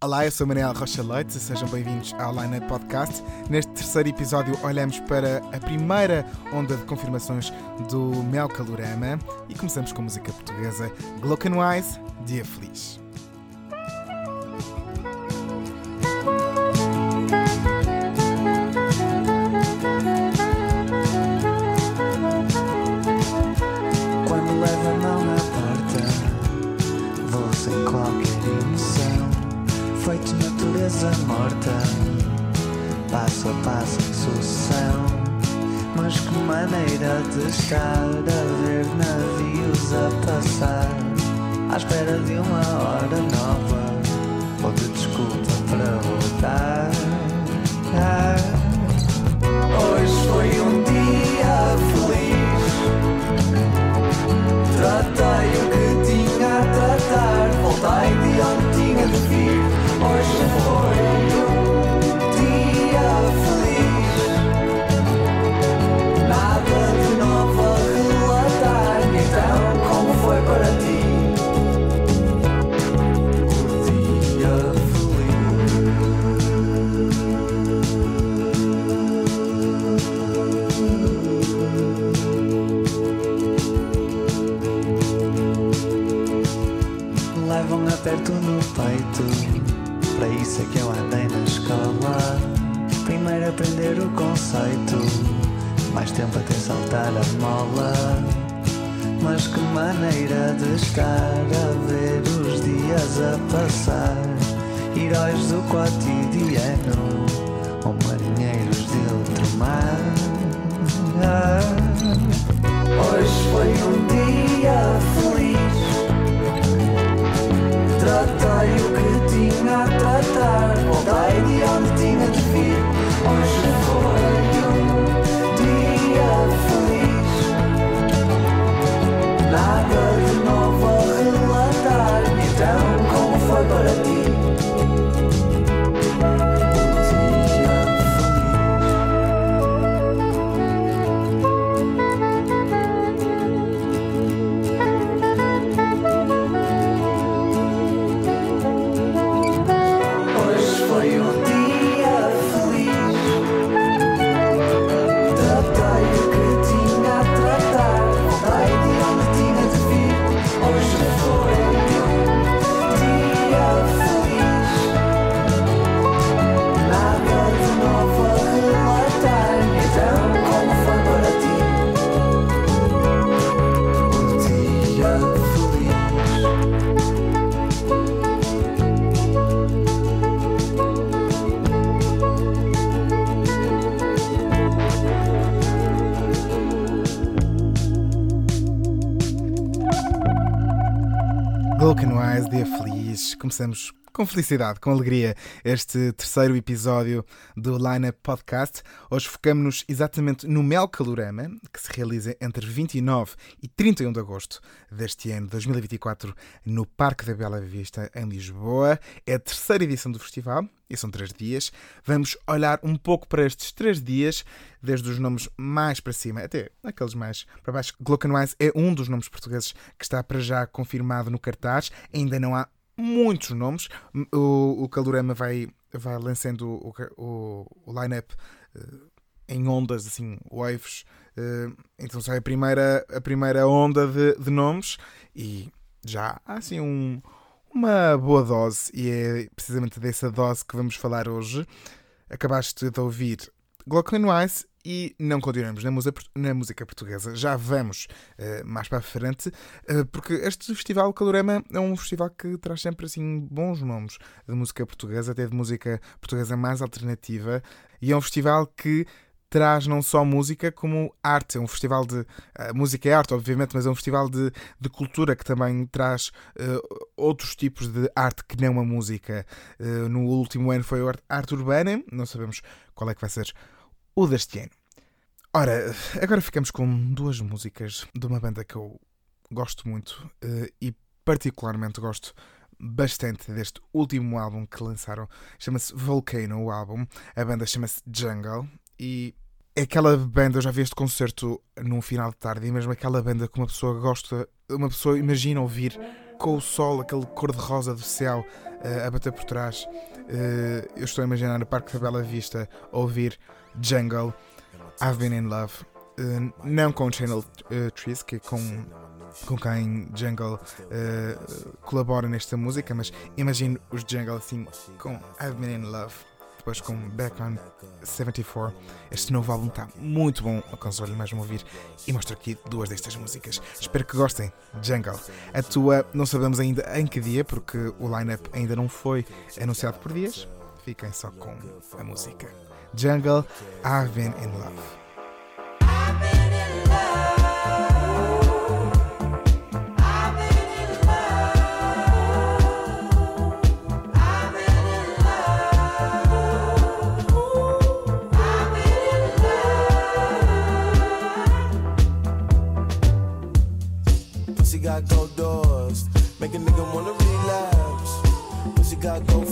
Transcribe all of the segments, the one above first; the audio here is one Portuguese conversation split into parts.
Olá, eu sou Manuel Rocha Leite, sejam bem-vindos ao Line Podcast. Neste terceiro episódio olhamos para a primeira onda de confirmações do Mel Calorama e começamos com música portuguesa Glockenwise, Dia Feliz. De estar a ver os dias a passar. Heróis do cotidiano Ou marinheiros de outro mar. Hoje foi um dia feliz. Tratei o que tinha Glockenwise, Dia Feliz. Começamos com felicidade, com alegria, este terceiro episódio do Lineup Podcast. Hoje focamos-nos exatamente no Mel Calorama, que se realiza entre 29 e 31 de agosto deste ano 2024 no Parque da Bela Vista, em Lisboa. É a terceira edição do festival e são três dias. Vamos olhar um pouco para estes três dias, desde os nomes mais para cima até aqueles mais para baixo. Glockenwise é um dos nomes portugueses que está para já confirmado no cartaz. Ainda não há muitos nomes. O, o Calorama vai, vai lançando o, o, o line-up eh, em ondas, assim, waves. Eh, então sai a primeira, a primeira onda de, de nomes e já há assim um, uma boa dose, e é precisamente dessa dose que vamos falar hoje. Acabaste de ouvir Glockenwise e não continuamos na música, na música portuguesa. Já vamos uh, mais para a frente, uh, porque este festival Calorama é um festival que traz sempre assim bons nomes de música portuguesa, até de música portuguesa mais alternativa, e é um festival que traz não só música como arte. É um festival de. Uh, música é arte, obviamente, mas é um festival de, de cultura que também traz uh, outros tipos de arte que não a música. Uh, no último ano foi a arte urbana, não sabemos qual é que vai ser o deste ano. Ora, agora ficamos com duas músicas de uma banda que eu gosto muito e, particularmente, gosto bastante deste último álbum que lançaram. Chama-se Volcano, o álbum. A banda chama-se Jungle e é aquela banda, eu já vi este concerto num final de tarde, e mesmo aquela banda que uma pessoa gosta, uma pessoa imagina ouvir com o sol, aquele cor-de-rosa do céu uh, a bater por trás. Uh, eu estou a imaginar no Parque da Bela Vista ouvir Jungle, I've Been in Love. Uh, não com Channel Trees, que é com, com quem Jungle colabora nesta música, mas imagino os Jungle assim com I've Been in Love depois com Back on 74. Este novo álbum está muito bom, aconselho mais um ouvir e mostro aqui duas destas músicas. Espero que gostem. Jungle. A tua não sabemos ainda em que dia, porque o line-up ainda não foi anunciado por dias. Fiquem só com a música. Jungle, I've been in love. got gold doors, make a nigga wanna relapse. Pussy got gold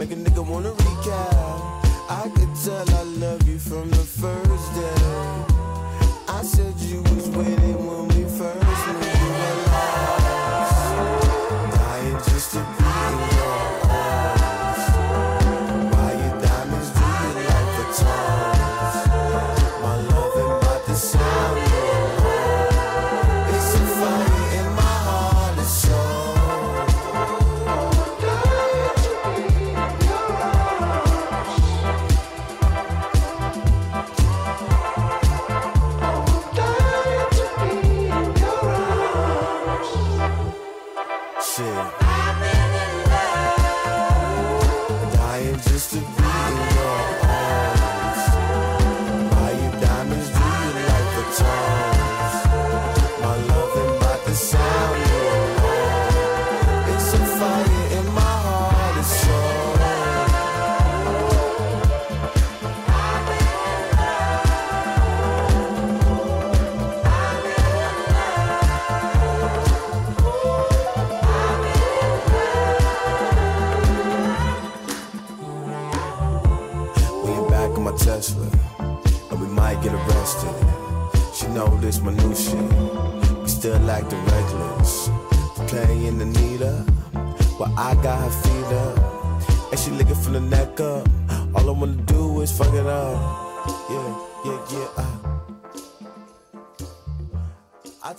make a nigga wanna recap. I could tell I love you from the first day. I said you was waiting when we first met.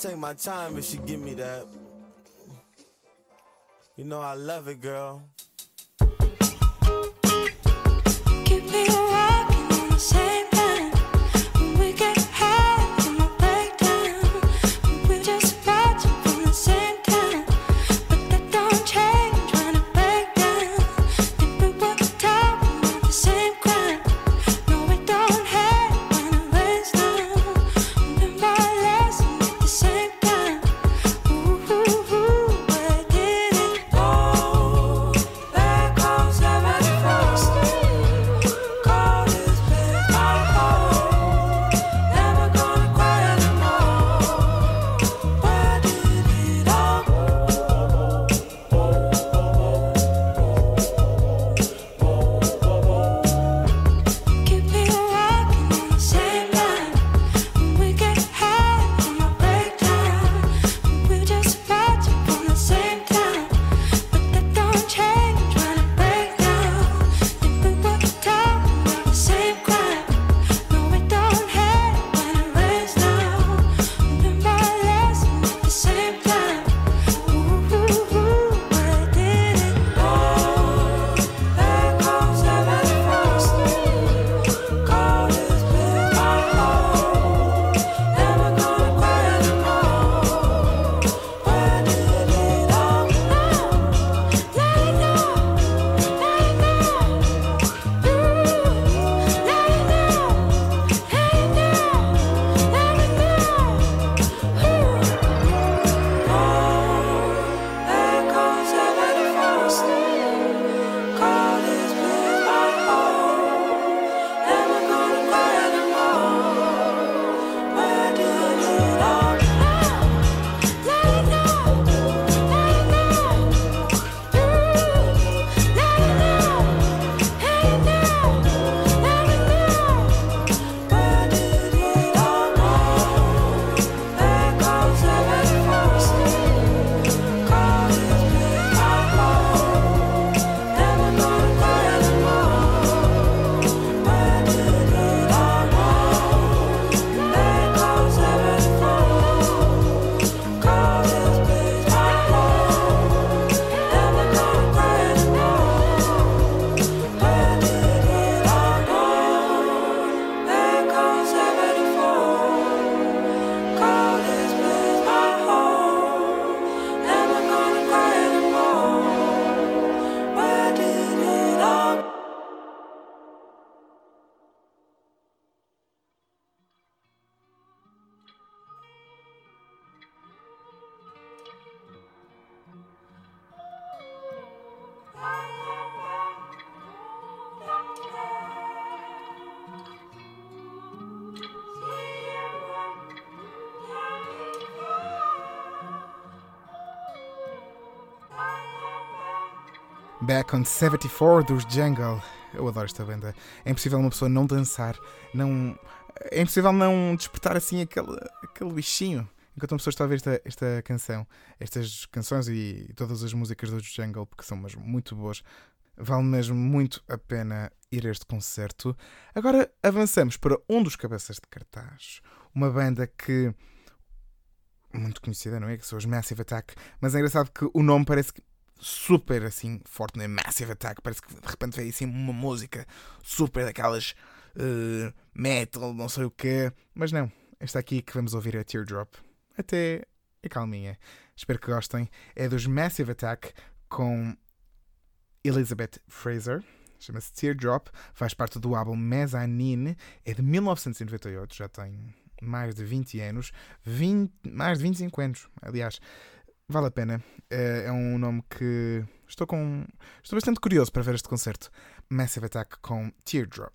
Take my time if she give me that. You know I love it, girl. Keep me Back on 74 dos Jungle. Eu adoro esta banda. É impossível uma pessoa não dançar, não. É impossível não despertar assim aquele, aquele bichinho enquanto uma pessoa está a ver esta, esta canção, estas canções e todas as músicas do Jungle, porque são mesmo muito boas. Vale mesmo muito a pena ir a este concerto. Agora avançamos para um dos cabeças de cartaz. Uma banda que. Muito conhecida, não é? Que são os Massive Attack. Mas é engraçado que o nome parece que super assim forte, não é? Massive Attack. Parece que de repente veio assim uma música super daquelas uh, metal, não sei o quê. Mas não. Esta aqui que vamos ouvir é Teardrop. Até é calminha. Espero que gostem. É dos Massive Attack com Elizabeth Fraser. Chama-se Teardrop. Faz parte do álbum Mezzanine. É de 1998. Já tem mais de 20 anos. 20, mais de 25 anos, aliás. Vale a pena. É, é um nome que estou com. Estou bastante curioso para ver este concerto. Massive Attack com Teardrop.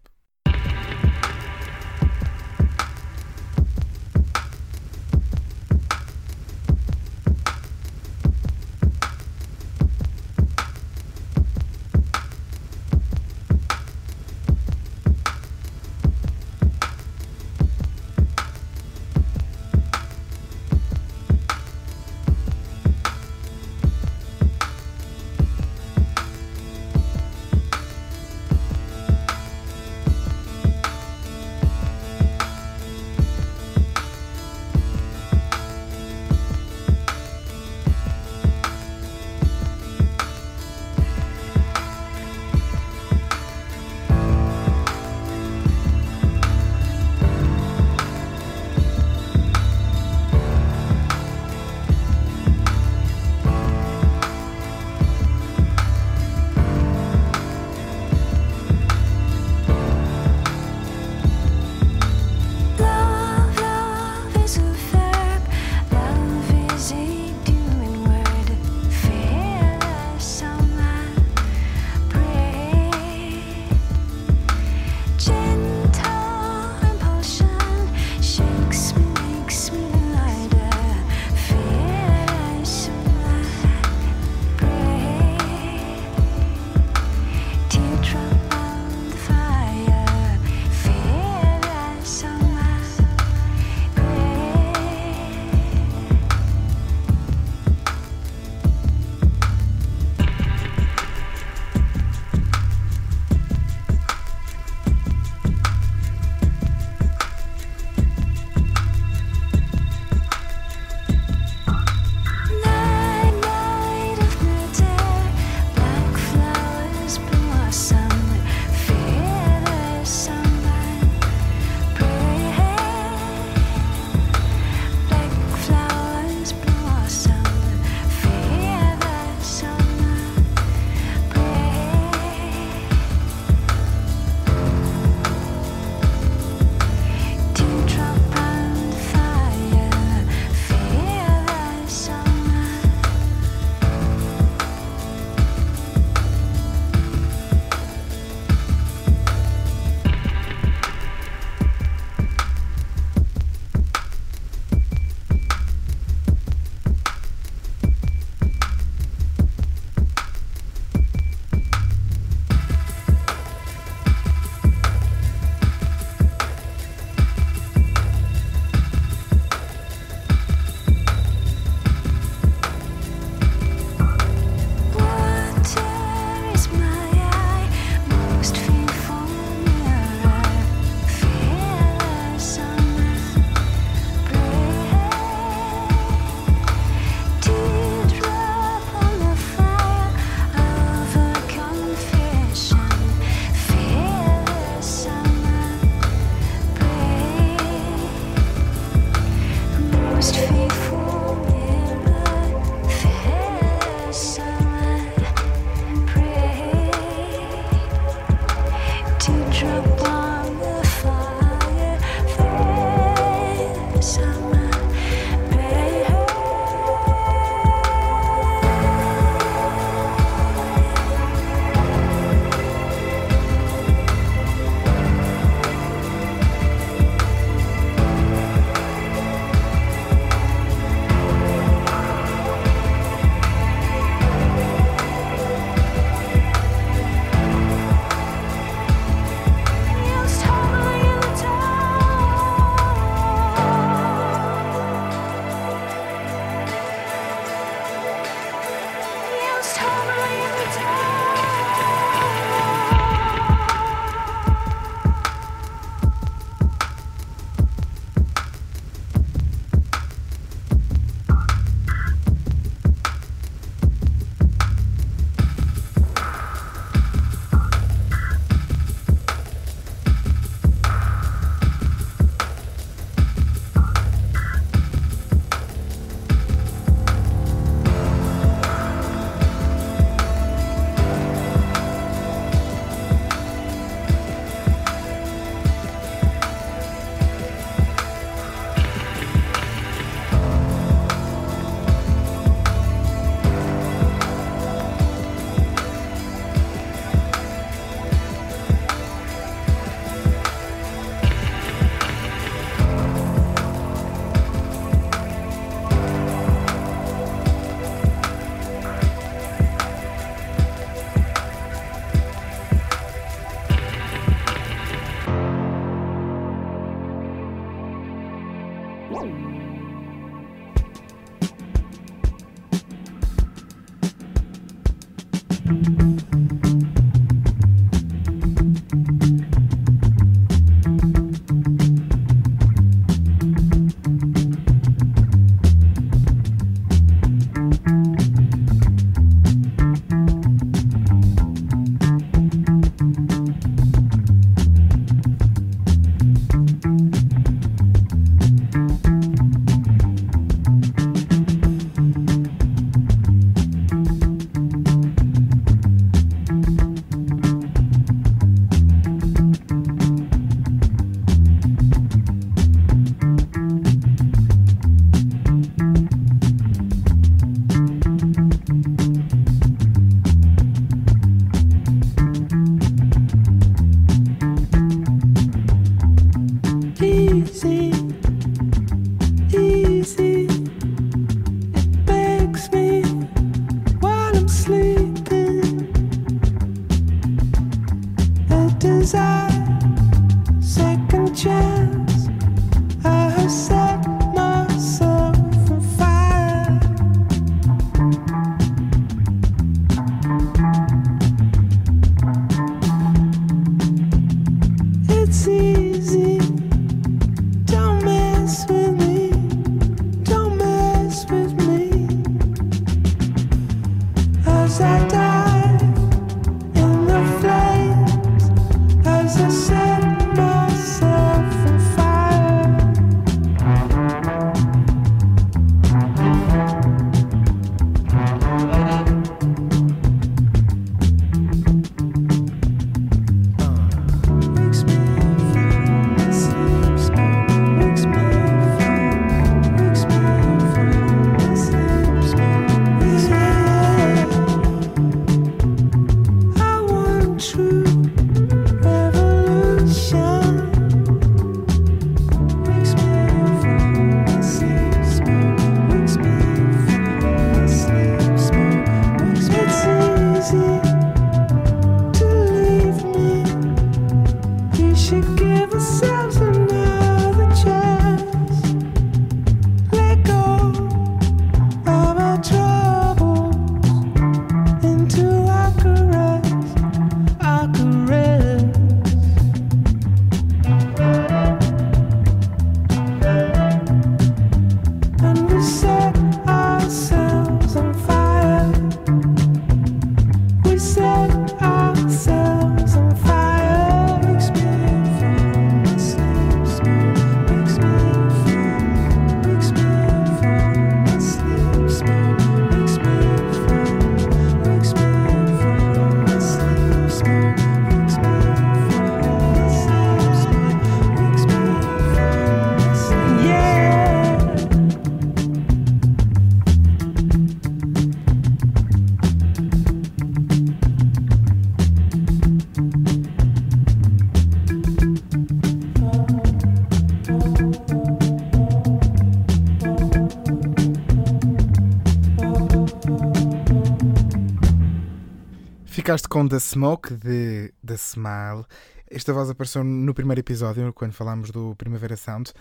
Ficaste com The Smoke de The Smile. Esta voz apareceu no primeiro episódio, quando falámos do Primavera Sound.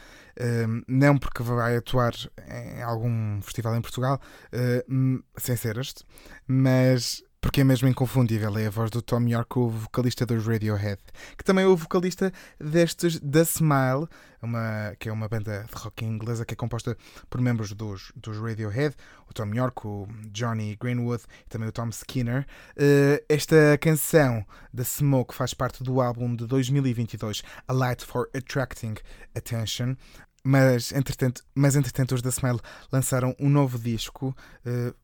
Um, não porque vai atuar em algum festival em Portugal, uh, sem ser este, mas porque é mesmo inconfundível. É a voz do Tom York, o vocalista dos Radiohead, que também é o vocalista destes The Smile, uma, que é uma banda de rock inglesa que é composta por membros dos, dos Radiohead, o Tom York, o Johnny Greenwood e também o Tom Skinner. Uh, esta canção The Smoke faz parte do álbum de 2022 A Light for Attracting Attention. Mas entretanto, mas, entretanto os The Smile lançaram um novo disco, uh,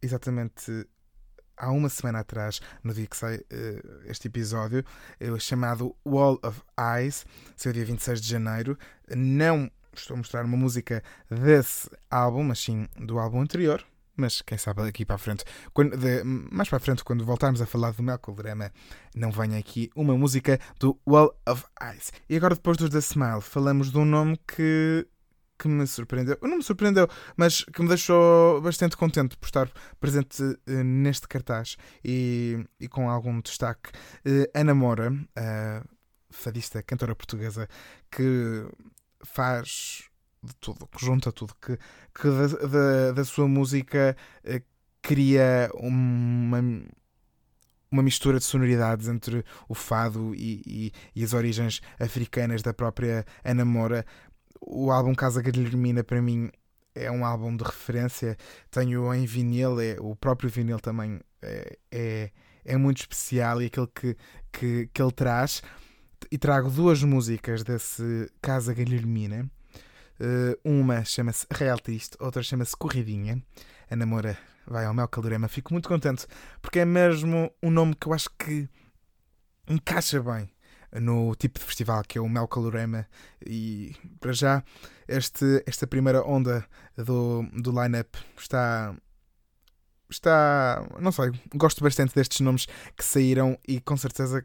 exatamente há uma semana atrás, no dia que sai uh, este episódio, uh, chamado Wall of Eyes, seu dia 26 de janeiro. Não estou a mostrar uma música desse álbum, mas sim do álbum anterior. Mas quem sabe aqui para a frente, quando, de, mais para a frente, quando voltarmos a falar do Melco Drama, não venha aqui uma música do Wall of Eyes. E agora, depois dos The Smile, falamos de um nome que que me surpreendeu, não me surpreendeu, mas que me deixou bastante contente por estar presente uh, neste cartaz e, e, com algum destaque. Uh, Ana Moura, uh, fadista, cantora portuguesa, que faz de tudo, que junta tudo, que, que da, da, da sua música cria uma uma mistura de sonoridades entre o fado e, e- e as origens africanas da própria Ana Moura. O álbum Casa Guilhermina, para mim, é um álbum de referência. Tenho em vinil, é, o próprio vinil também é, é, é muito especial e aquele que, que, que ele traz. E trago duas músicas desse Casa Guilhermina. Eh, uma chama-se Real Triste, outra chama-se Corridinha. A namora vai ao Mel Calorema. Fico muito contente porque é mesmo um nome que eu acho que encaixa bem no tipo de festival que é o Mel Calorema. E para já, este, esta primeira onda do, do line-up está. Está. Não sei, gosto bastante destes nomes que saíram e com certeza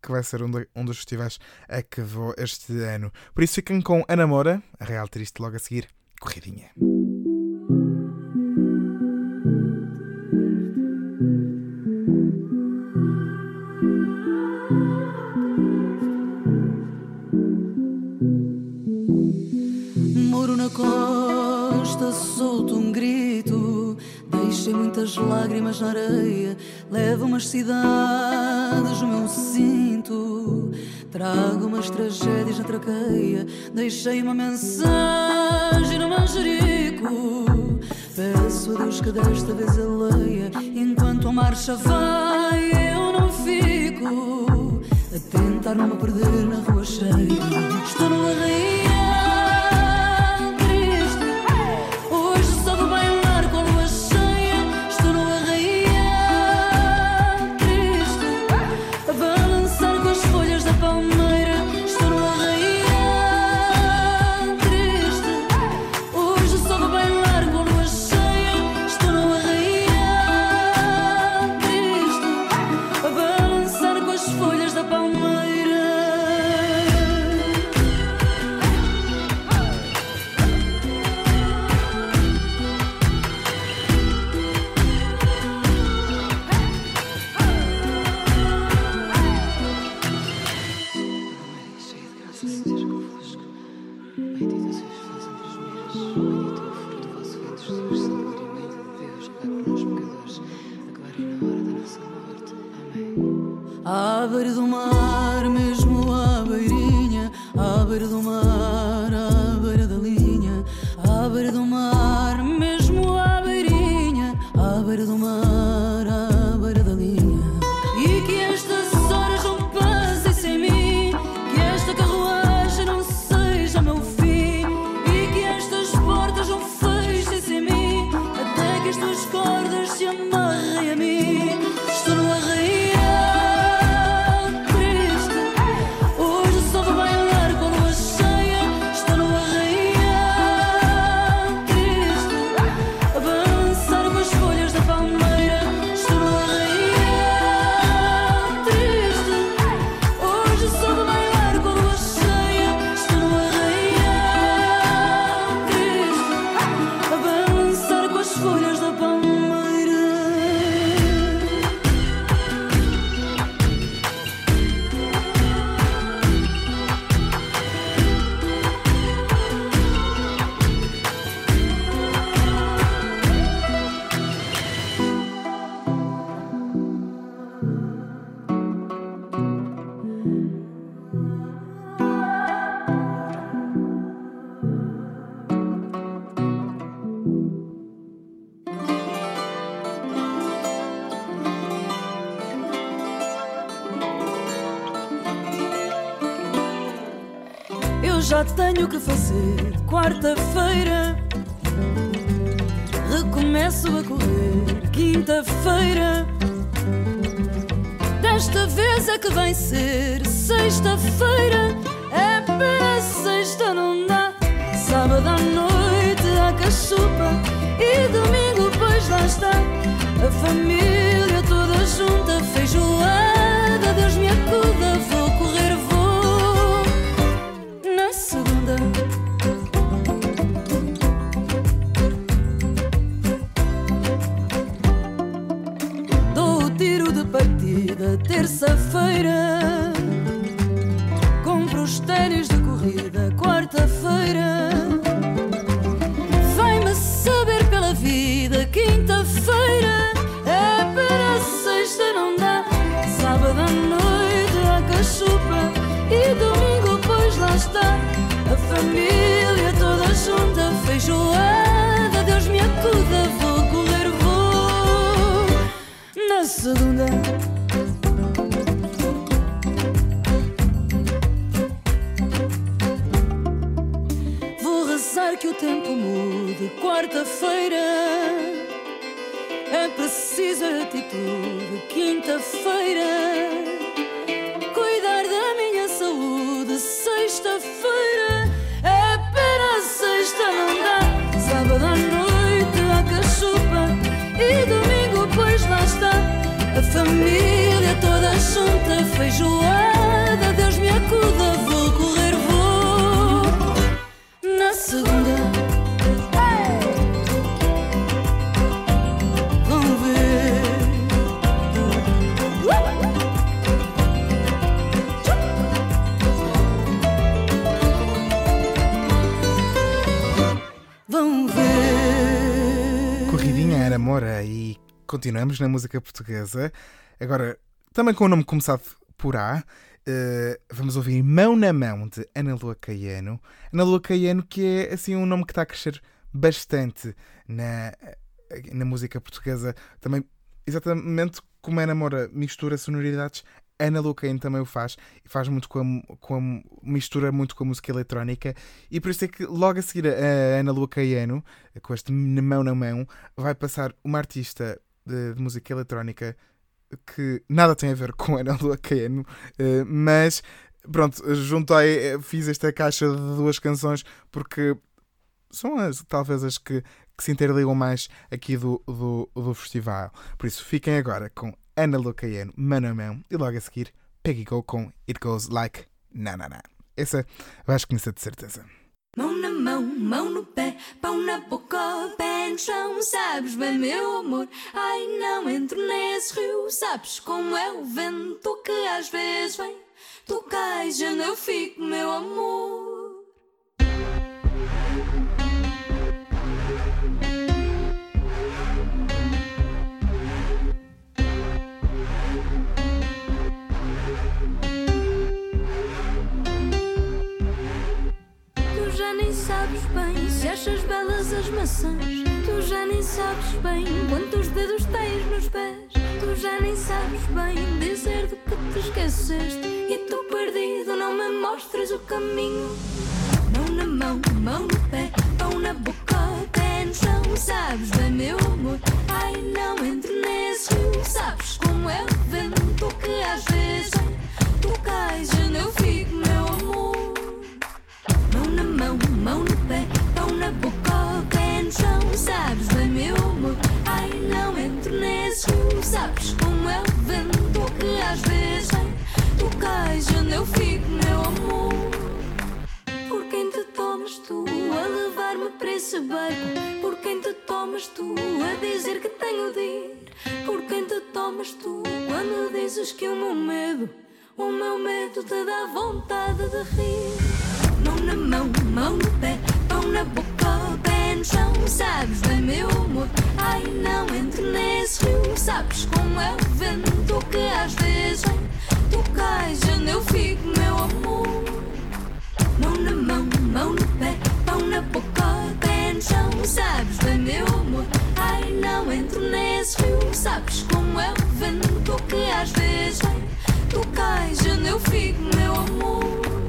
que vai ser um, de- um dos festivais a que vou este ano. Por isso fiquem com a Namora, a Real Triste, logo a seguir, Corridinha. Solto um grito. Deixei muitas lágrimas na areia. Levo umas cidades no meu cinto. Trago umas tragédias na traqueia. Deixei uma mensagem no manjerico. Peço a Deus que desta vez ele leia. Enquanto a marcha vai, eu não fico. A tentar não me perder na rua cheia. Estou no arraial já tenho que fazer quarta-feira. Recomeço a correr quinta-feira. Desta vez é que vai ser sexta-feira. É para sexta, não dá. Sábado à noite há cachupa. E domingo, pois lá está. A família toda junta, feijoada. Deus me acuda, família toda junta, feijoada. Continuamos na música portuguesa. Agora, também com o nome começado por A, eh, vamos ouvir Mão na Mão de Ana Lua Caiano. Ana Lua Caiano, que é assim um nome que está a crescer bastante na, na música portuguesa. Também, exatamente como Ana Moura mistura sonoridades, Ana Lua Caiano também o faz e faz muito com a, com a- mistura muito com a música eletrónica e por isso é que logo a seguir a Ana Lua Caiano com este mão na mão vai passar uma artista de, de música eletrónica que nada tem a ver com Ana Caiano eh, mas pronto, juntei fiz esta caixa de duas canções porque são as, talvez as que, que se interligam mais aqui do, do, do festival. Por isso fiquem agora com Ana Lua Caiano, mão a mão e logo a seguir Peggy Go com It Goes Like Na Na Na. Essa vais conhecer de certeza Mão na mão, mão no pé, pão na boca, pé no chão, sabes bem, meu amor. Ai, não entro nesse rio, sabes como é o vento que às vezes vem. Tu cais, onde eu fico, meu amor. Maçãs. Tu já nem sabes bem quantos dedos tens nos pés. Tu já nem sabes bem dizer do que te esqueceste. E tu perdido não me mostras o caminho. Mão na mão, mão no pé, pão na boca, pé no chão. Sabes bem, meu amor. Ai, não entro nesse rio. Sabes como é o vento que às vezes. Tu cais onde eu fico, às vezes. Tu cais onde eu fico, meu amor. Por quem te tomas tu a levar-me para esse barco? Por quem te tomas tu a dizer que tenho de ir? Por quem te tomas tu quando dizes que o meu medo, o meu medo te dá vontade de rir? Mão na mão, mão no pé, pão na boca, pé no chão. Sabes bem, meu amor. Ai, não entro nesse rio. Sabes como é o vento que às vezes vem. Tu cais onde eu fico, meu amor. Mão na mão, mão no pé, pão na boca, pé no chão. Sabes bem, meu amor. Ai, não entro nesse rio. Sabes como é o vento que às vezes vem. Tu cais onde eu fico, meu amor.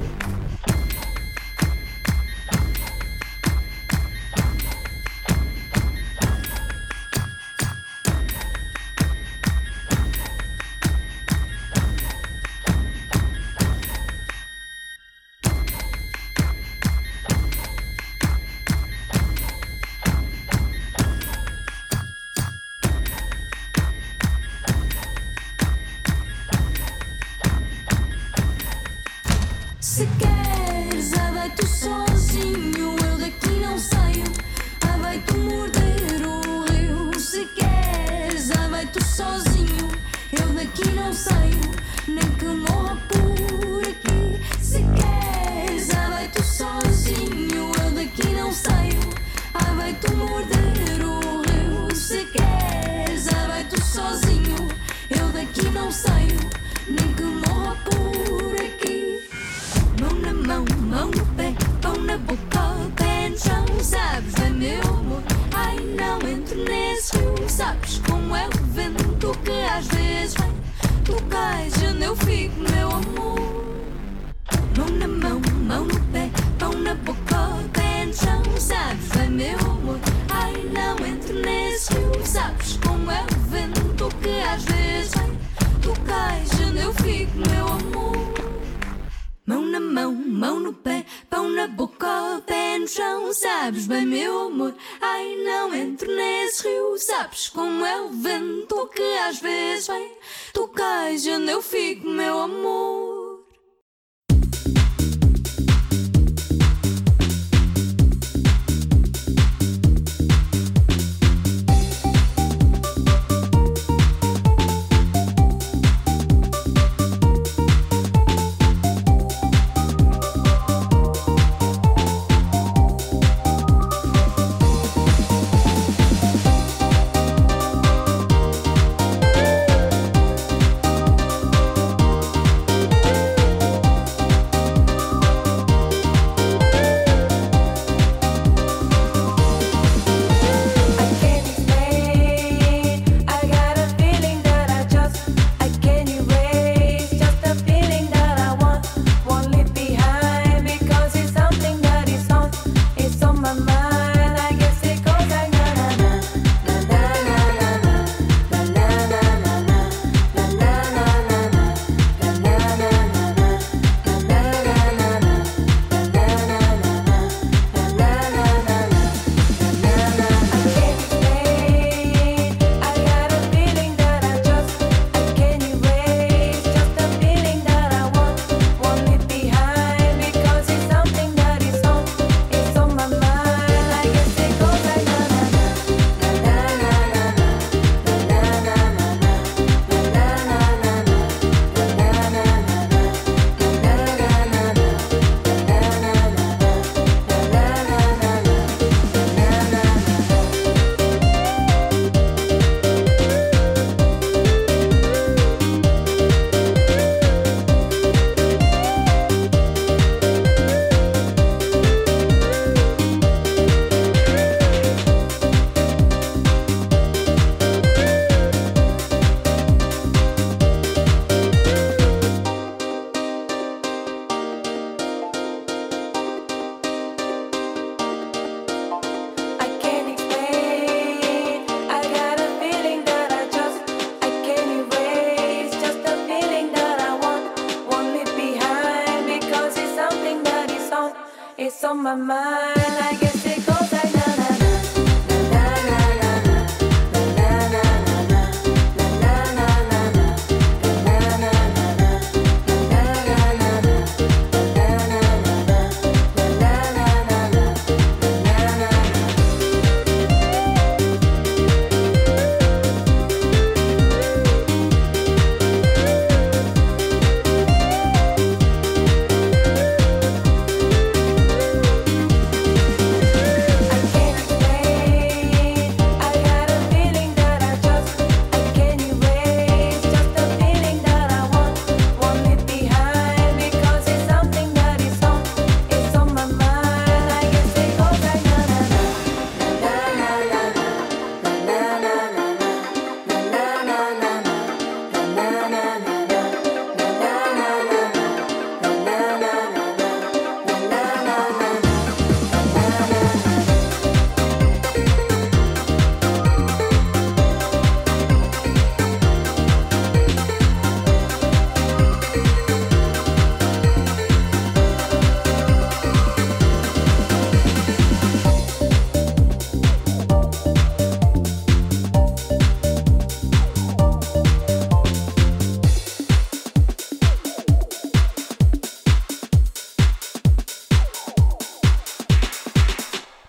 my mind.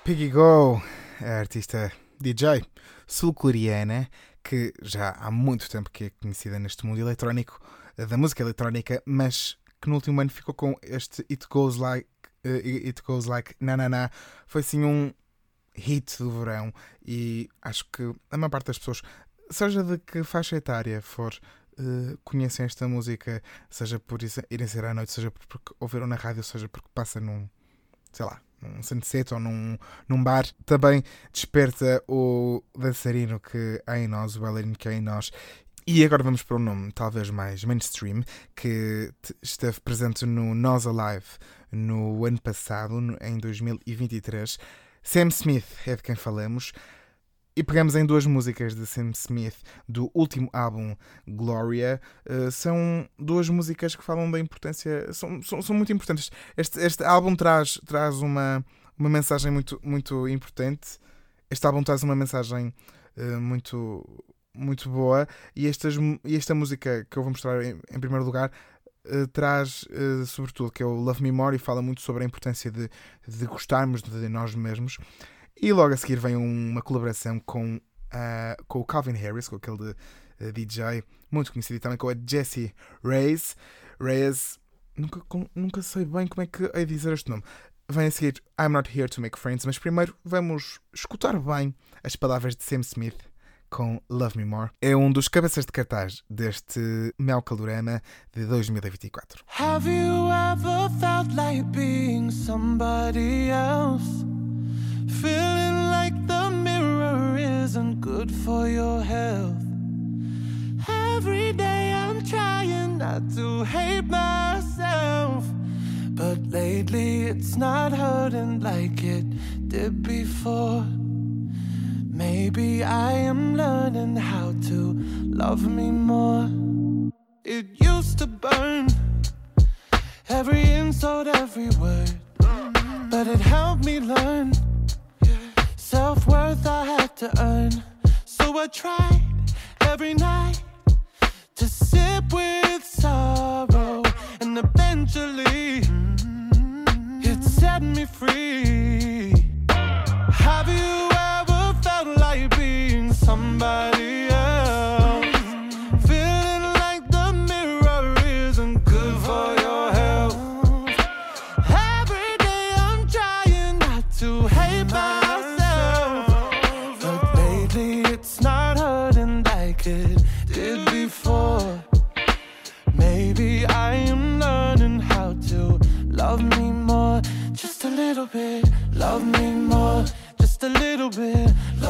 Piggy Go, a artista DJ sul-coreana que já há muito tempo que é conhecida neste mundo eletrónico da música eletrónica, mas que no último ano ficou com este It Goes Like uh, It Goes Like Na Na Na. Foi sim um hit do verão e acho que a maior parte das pessoas, seja de que faixa etária for, Uh, conhecem esta música, seja por irem ser à noite, seja porque ouviram na rádio, seja porque passa num, sei lá, um sunset ou num, num bar, também desperta o dançarino que há em nós, o bailarino que há em nós. E agora vamos para um nome talvez mais mainstream, que esteve presente no Nós Alive no ano passado, em 2023. Sam Smith é de quem falamos. E pegamos em duas músicas de Sam Smith do último álbum Gloria. Uh, são duas músicas que falam da importância, são, são, são muito importantes. Este, este álbum traz, traz uma, uma mensagem muito, muito importante. Este álbum traz uma mensagem uh, muito, muito boa. E, estas, e esta música que eu vou mostrar em, em primeiro lugar uh, traz, uh, sobretudo, que é o Love Me More e fala muito sobre a importância de, de gostarmos de nós mesmos. E logo a seguir vem uma colaboração com, ah, com o Calvin Harris, com aquele eh, DJ muito conhecido e também com a Jessie Reyes. Reyes, nunca, com- nunca sei bem como é que é dizer este nome. Vem a seguir I'm Not Here to Make Friends, mas primeiro vamos escutar bem as palavras de Sam Smith com Love Me More. É um dos cabeças de cartaz deste Mel Calorama de 2024. Have you ever felt like being somebody else? Feeling like the mirror isn't good for your health. Every day I'm trying not to hate myself. But lately it's not hurting like it did before. Maybe I am learning how to love me more. It used to burn every insult, every word, but it helped me learn self worth I had to earn. So I tried every night to sip with sorrow, and eventually mm-hmm, it set me free. Have you ever felt like being somebody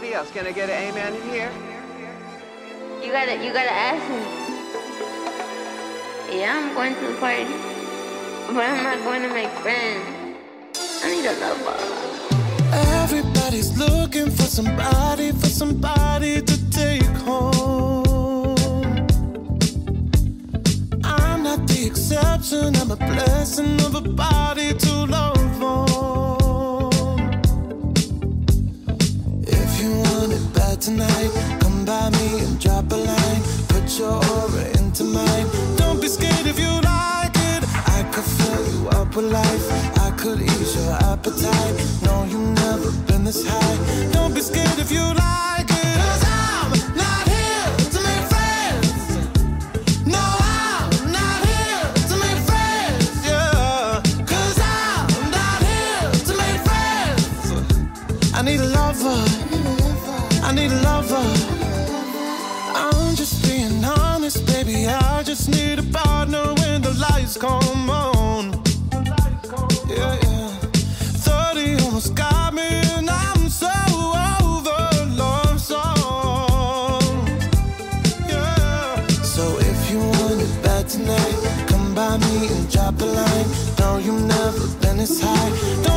Gonna love somebody else? Can I get an amen in here? You gotta, you gotta ask me. Yeah, I'm going to the party, but I'm not going to make friends. I need a lover. Everybody's looking for somebody, for somebody to take home. I'm not the exception, I'm a blessing of a body to come by me and drop a line. Put your aura into mine. Don't be scared if you like it. I could fill you up with life. I could ease your appetite. No, you've never been this high. Don't be scared if you like and drop line. No, you've never been this high.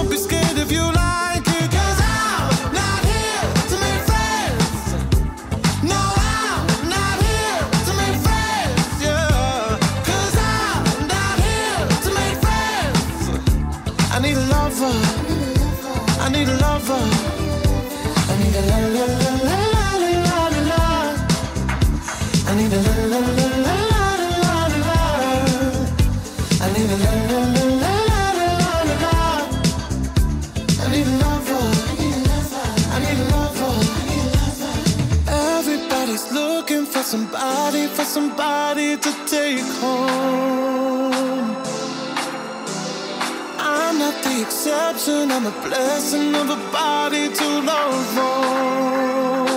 Not the exception, I'm a blessing of a body to love on.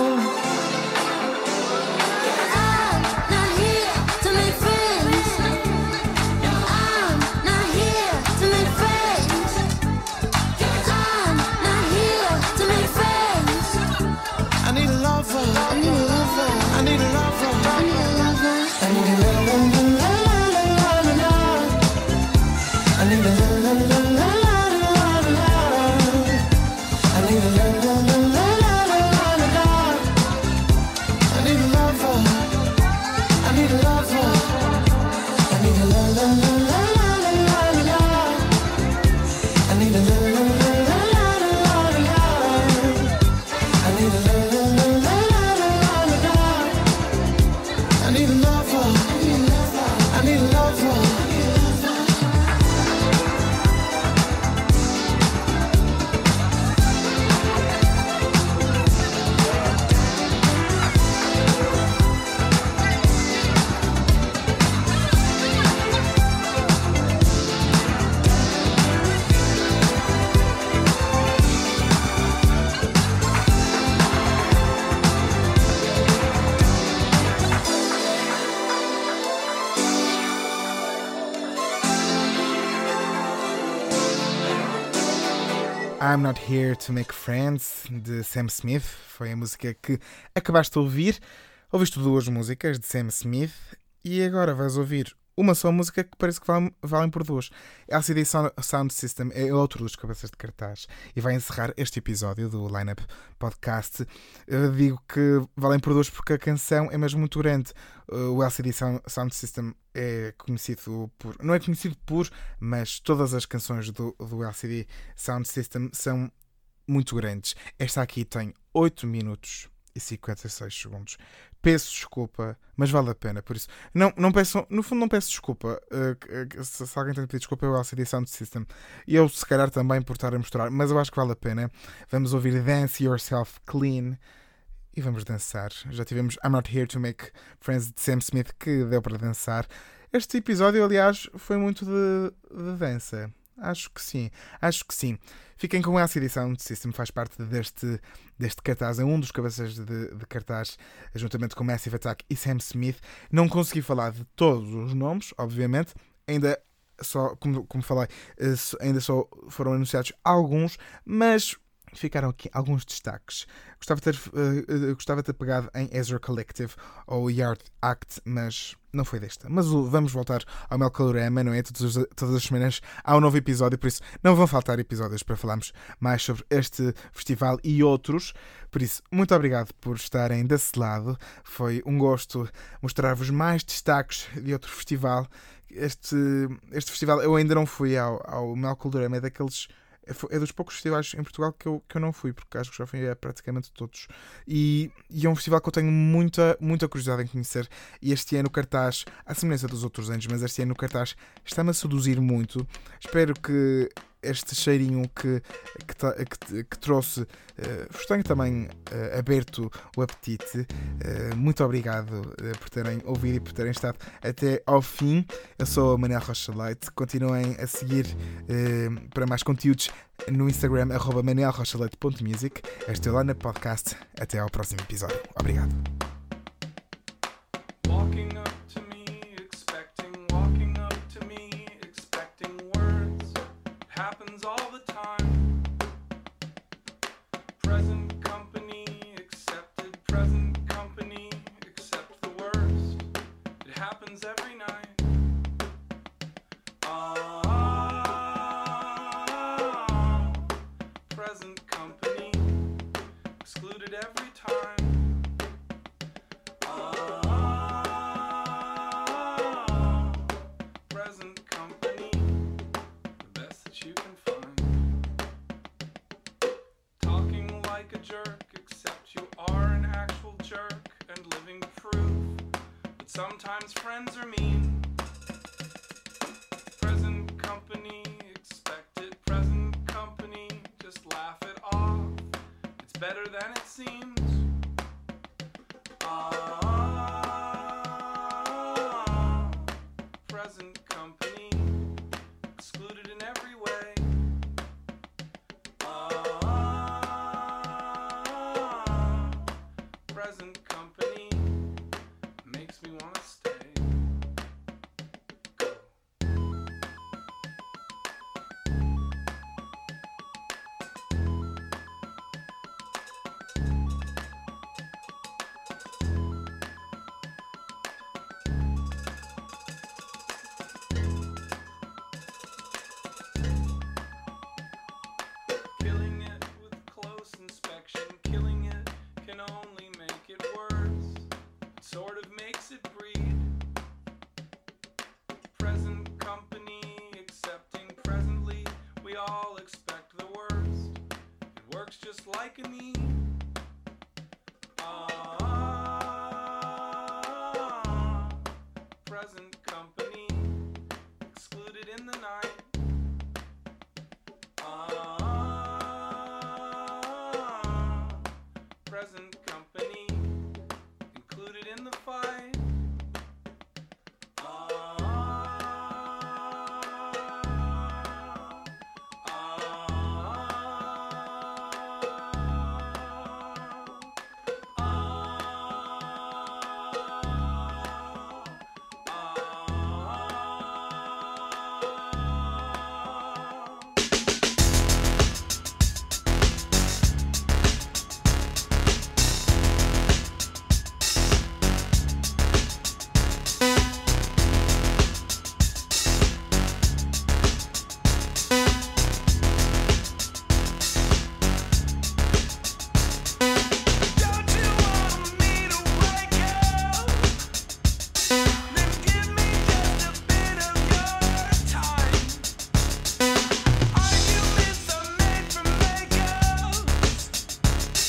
I'm Not Here to Make Friends, de Sam Smith. Foi a música que acabaste de ouvir. Ouviste duas músicas de Sam Smith e agora vais ouvir uma só música que parece que valem, valem por duas. LCD Sound Sound System é outro dos cabeças de cartaz e vai encerrar este episódio do Lineup Podcast. Eu digo que valem por duas porque a canção é mesmo muito grande. O LCD Sound Sound System é conhecido por. Não é conhecido por, mas todas as canções do, do LCD Sound System são muito grandes. Esta aqui tem 8 minutos e 56 segundos. Peço desculpa, mas vale a pena, por isso. Não, não peço, no fundo, não peço desculpa. uh, se, se alguém tem pedir desculpa, é o LCD Sound System. E eu, se calhar, também por estar a mostrar, mas eu acho que vale a pena. Vamos ouvir Dance Yourself Clean e vamos dançar. Já tivemos I'm Not Here to Make Friends de Sam Smith que deu para dançar. Este episódio, aliás, foi muito de, de dança. Acho que sim, acho que sim. Fiquem com essa edição de System, faz parte deste, deste cartaz, é um dos cabeças de, de cartaz, juntamente com Massive Attack e Sam Smith. Não consegui falar de todos os nomes, obviamente, ainda só, como, como falei, eh, ainda só foram anunciados alguns, mas ficaram aqui alguns destaques. Gostava de ter, eh, eh, gostava de ter pegado em Ezra Collective ou Yard Act, mas não foi desta. Mas vamos voltar ao Mel Calorama, não é? Todas, as- todas as semanas há um novo episódio, por isso não vão faltar episódios para falarmos mais sobre este festival e outros. Por isso, muito obrigado por estarem desse lado. Foi um gosto mostrar-vos mais destaques de outro festival. Este, este festival eu ainda não fui ao, ao Mel Calorama, é daqueles. É É dos poucos festivais em Portugal que eu, que eu não fui, porque acho que já fui a praticamente todos. E, e é um festival que eu tenho muita, muita curiosidade em conhecer. E este ano o cartaz, à semelhança dos outros anos, mas este ano o cartaz está-me a seduzir muito. Espero que este cheirinho que, que, que, que trouxe. Eh, uh, estranho também uh, aberto o apetite. Uh, muito obrigado por terem ouvido e por terem estado até ao fim. Eu sou a Manel Rocha Light. Continuem a seguir para mais conteúdos no Instagram, arroba Estou lá na podcast. Até ao próximo episódio. Obrigado. liking me.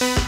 you